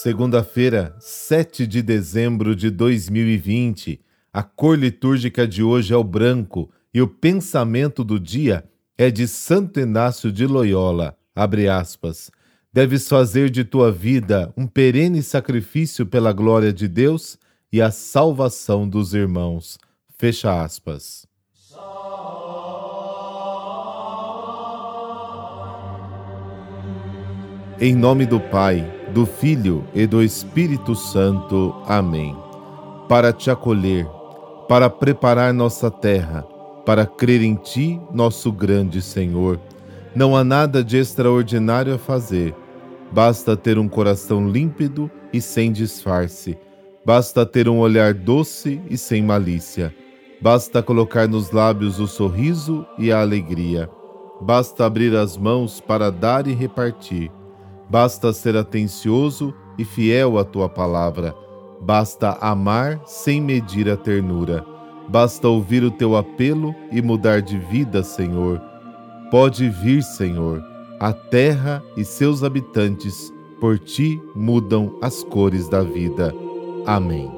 Segunda-feira, 7 de dezembro de 2020. A cor litúrgica de hoje é o branco e o pensamento do dia é de Santo Inácio de Loyola. Abre aspas. Deves fazer de tua vida um perene sacrifício pela glória de Deus e a salvação dos irmãos. Fecha aspas. Em nome do Pai do Filho e do Espírito Santo. Amém. Para te acolher, para preparar nossa terra, para crer em Ti, nosso grande Senhor. Não há nada de extraordinário a fazer. Basta ter um coração límpido e sem disfarce. Basta ter um olhar doce e sem malícia. Basta colocar nos lábios o sorriso e a alegria. Basta abrir as mãos para dar e repartir Basta ser atencioso e fiel à tua palavra. Basta amar sem medir a ternura. Basta ouvir o teu apelo e mudar de vida, Senhor. Pode vir, Senhor. A terra e seus habitantes por ti mudam as cores da vida. Amém.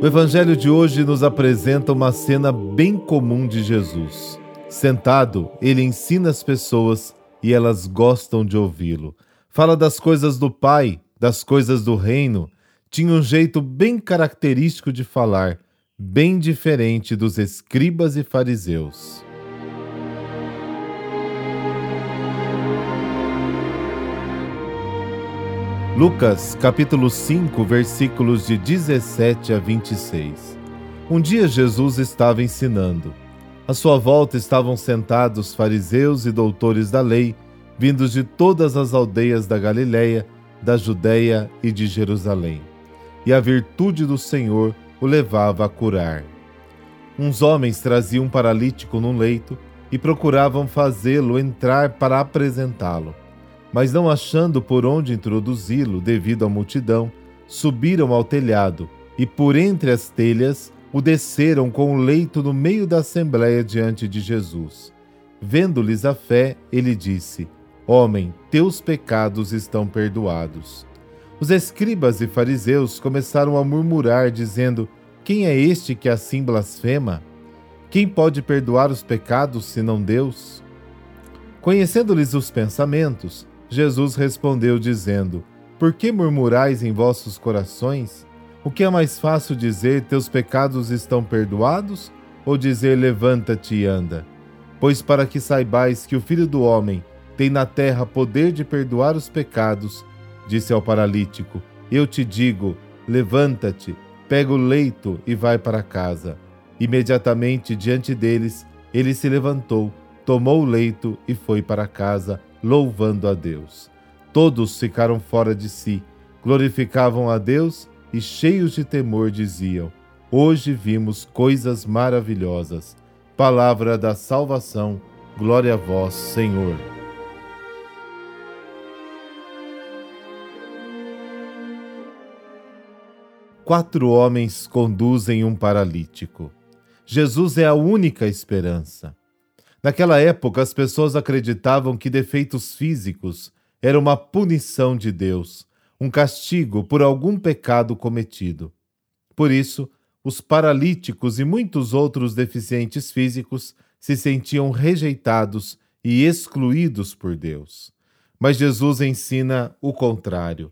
O Evangelho de hoje nos apresenta uma cena bem comum de Jesus. Sentado, ele ensina as pessoas e elas gostam de ouvi-lo. Fala das coisas do Pai, das coisas do reino. Tinha um jeito bem característico de falar, bem diferente dos escribas e fariseus. Lucas, capítulo 5, versículos de 17 a 26. Um dia Jesus estava ensinando. À sua volta estavam sentados fariseus e doutores da lei, vindos de todas as aldeias da Galiléia, da Judéia e de Jerusalém. E a virtude do Senhor o levava a curar. Uns homens traziam um paralítico num leito e procuravam fazê-lo entrar para apresentá-lo. Mas não achando por onde introduzi-lo devido à multidão, subiram ao telhado e por entre as telhas o desceram com o leito no meio da assembleia diante de Jesus. Vendo-lhes a fé, ele disse: Homem, teus pecados estão perdoados. Os escribas e fariseus começaram a murmurar, dizendo: Quem é este que assim blasfema? Quem pode perdoar os pecados senão Deus? Conhecendo-lhes os pensamentos, Jesus respondeu, dizendo: Por que murmurais em vossos corações? O que é mais fácil dizer: Teus pecados estão perdoados? Ou dizer: Levanta-te e anda? Pois para que saibais que o Filho do Homem tem na terra poder de perdoar os pecados, disse ao paralítico: Eu te digo: levanta-te, pega o leito e vai para casa. Imediatamente diante deles, ele se levantou, tomou o leito e foi para casa, louvando a Deus. Todos ficaram fora de si, glorificavam a Deus e cheios de temor diziam: Hoje vimos coisas maravilhosas. Palavra da salvação, glória a vós, Senhor. Quatro homens conduzem um paralítico. Jesus é a única esperança. Naquela época, as pessoas acreditavam que defeitos físicos eram uma punição de Deus um castigo por algum pecado cometido. Por isso, os paralíticos e muitos outros deficientes físicos se sentiam rejeitados e excluídos por Deus. Mas Jesus ensina o contrário.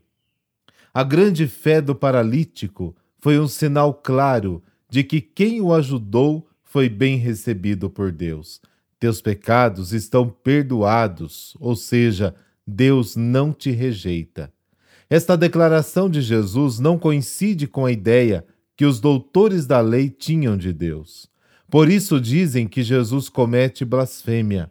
A grande fé do paralítico foi um sinal claro de que quem o ajudou foi bem recebido por Deus. Teus pecados estão perdoados, ou seja, Deus não te rejeita. Esta declaração de Jesus não coincide com a ideia que os doutores da lei tinham de Deus. Por isso dizem que Jesus comete blasfêmia.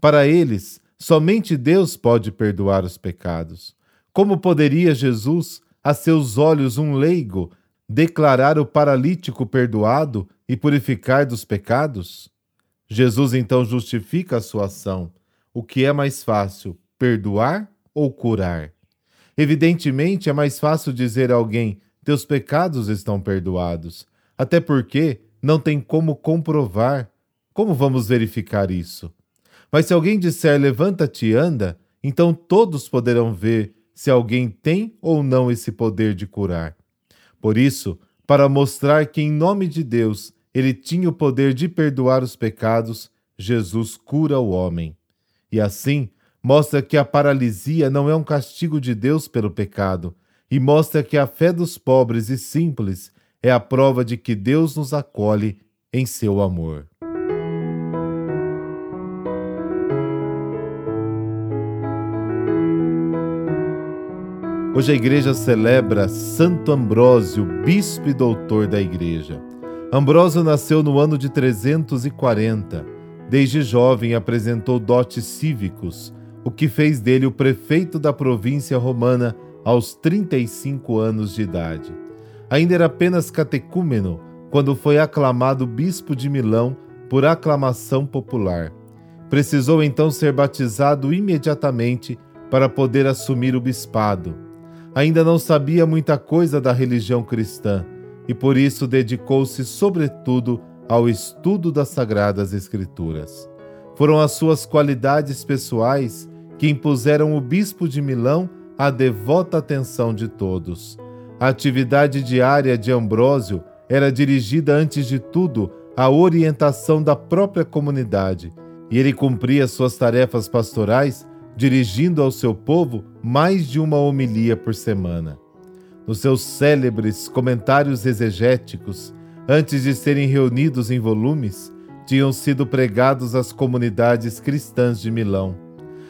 Para eles, somente Deus pode perdoar os pecados. Como poderia Jesus, a seus olhos um leigo, declarar o paralítico perdoado e purificar dos pecados? Jesus então justifica a sua ação. O que é mais fácil, perdoar ou curar? Evidentemente, é mais fácil dizer a alguém: teus pecados estão perdoados, até porque não tem como comprovar. Como vamos verificar isso? Mas se alguém disser levanta-te e anda, então todos poderão ver se alguém tem ou não esse poder de curar. Por isso, para mostrar que em nome de Deus ele tinha o poder de perdoar os pecados, Jesus cura o homem. E assim, mostra que a paralisia não é um castigo de Deus pelo pecado, e mostra que a fé dos pobres e simples é a prova de que Deus nos acolhe em seu amor. Hoje a igreja celebra Santo Ambrósio, bispo e doutor da igreja. Ambrósio nasceu no ano de 340. Desde jovem apresentou dotes cívicos, o que fez dele o prefeito da província romana aos 35 anos de idade. Ainda era apenas catecúmeno quando foi aclamado bispo de Milão por aclamação popular. Precisou então ser batizado imediatamente para poder assumir o bispado ainda não sabia muita coisa da religião cristã e por isso dedicou-se, sobretudo, ao estudo das Sagradas Escrituras. Foram as suas qualidades pessoais que impuseram o bispo de Milão à devota atenção de todos. A atividade diária de Ambrósio era dirigida, antes de tudo, à orientação da própria comunidade, e ele cumpria suas tarefas pastorais dirigindo ao seu povo mais de uma homilia por semana. Nos seus célebres comentários exegéticos, antes de serem reunidos em volumes, tinham sido pregados às comunidades cristãs de Milão.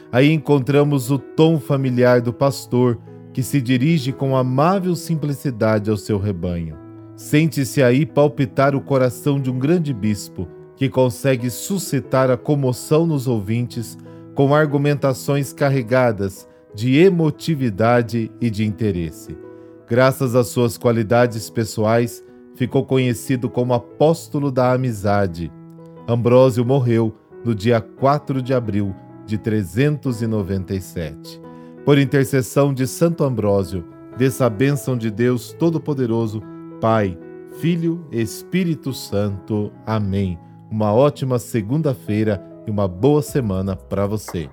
Aí encontramos o tom familiar do pastor, que se dirige com amável simplicidade ao seu rebanho. Sente-se aí palpitar o coração de um grande bispo, que consegue suscitar a comoção nos ouvintes com argumentações carregadas de emotividade e de interesse. Graças às suas qualidades pessoais, ficou conhecido como apóstolo da amizade. Ambrósio morreu no dia 4 de abril de 397. Por intercessão de Santo Ambrósio, dessa bênção de Deus Todo-Poderoso, Pai, Filho, Espírito Santo. Amém. Uma ótima segunda-feira e uma boa semana para você.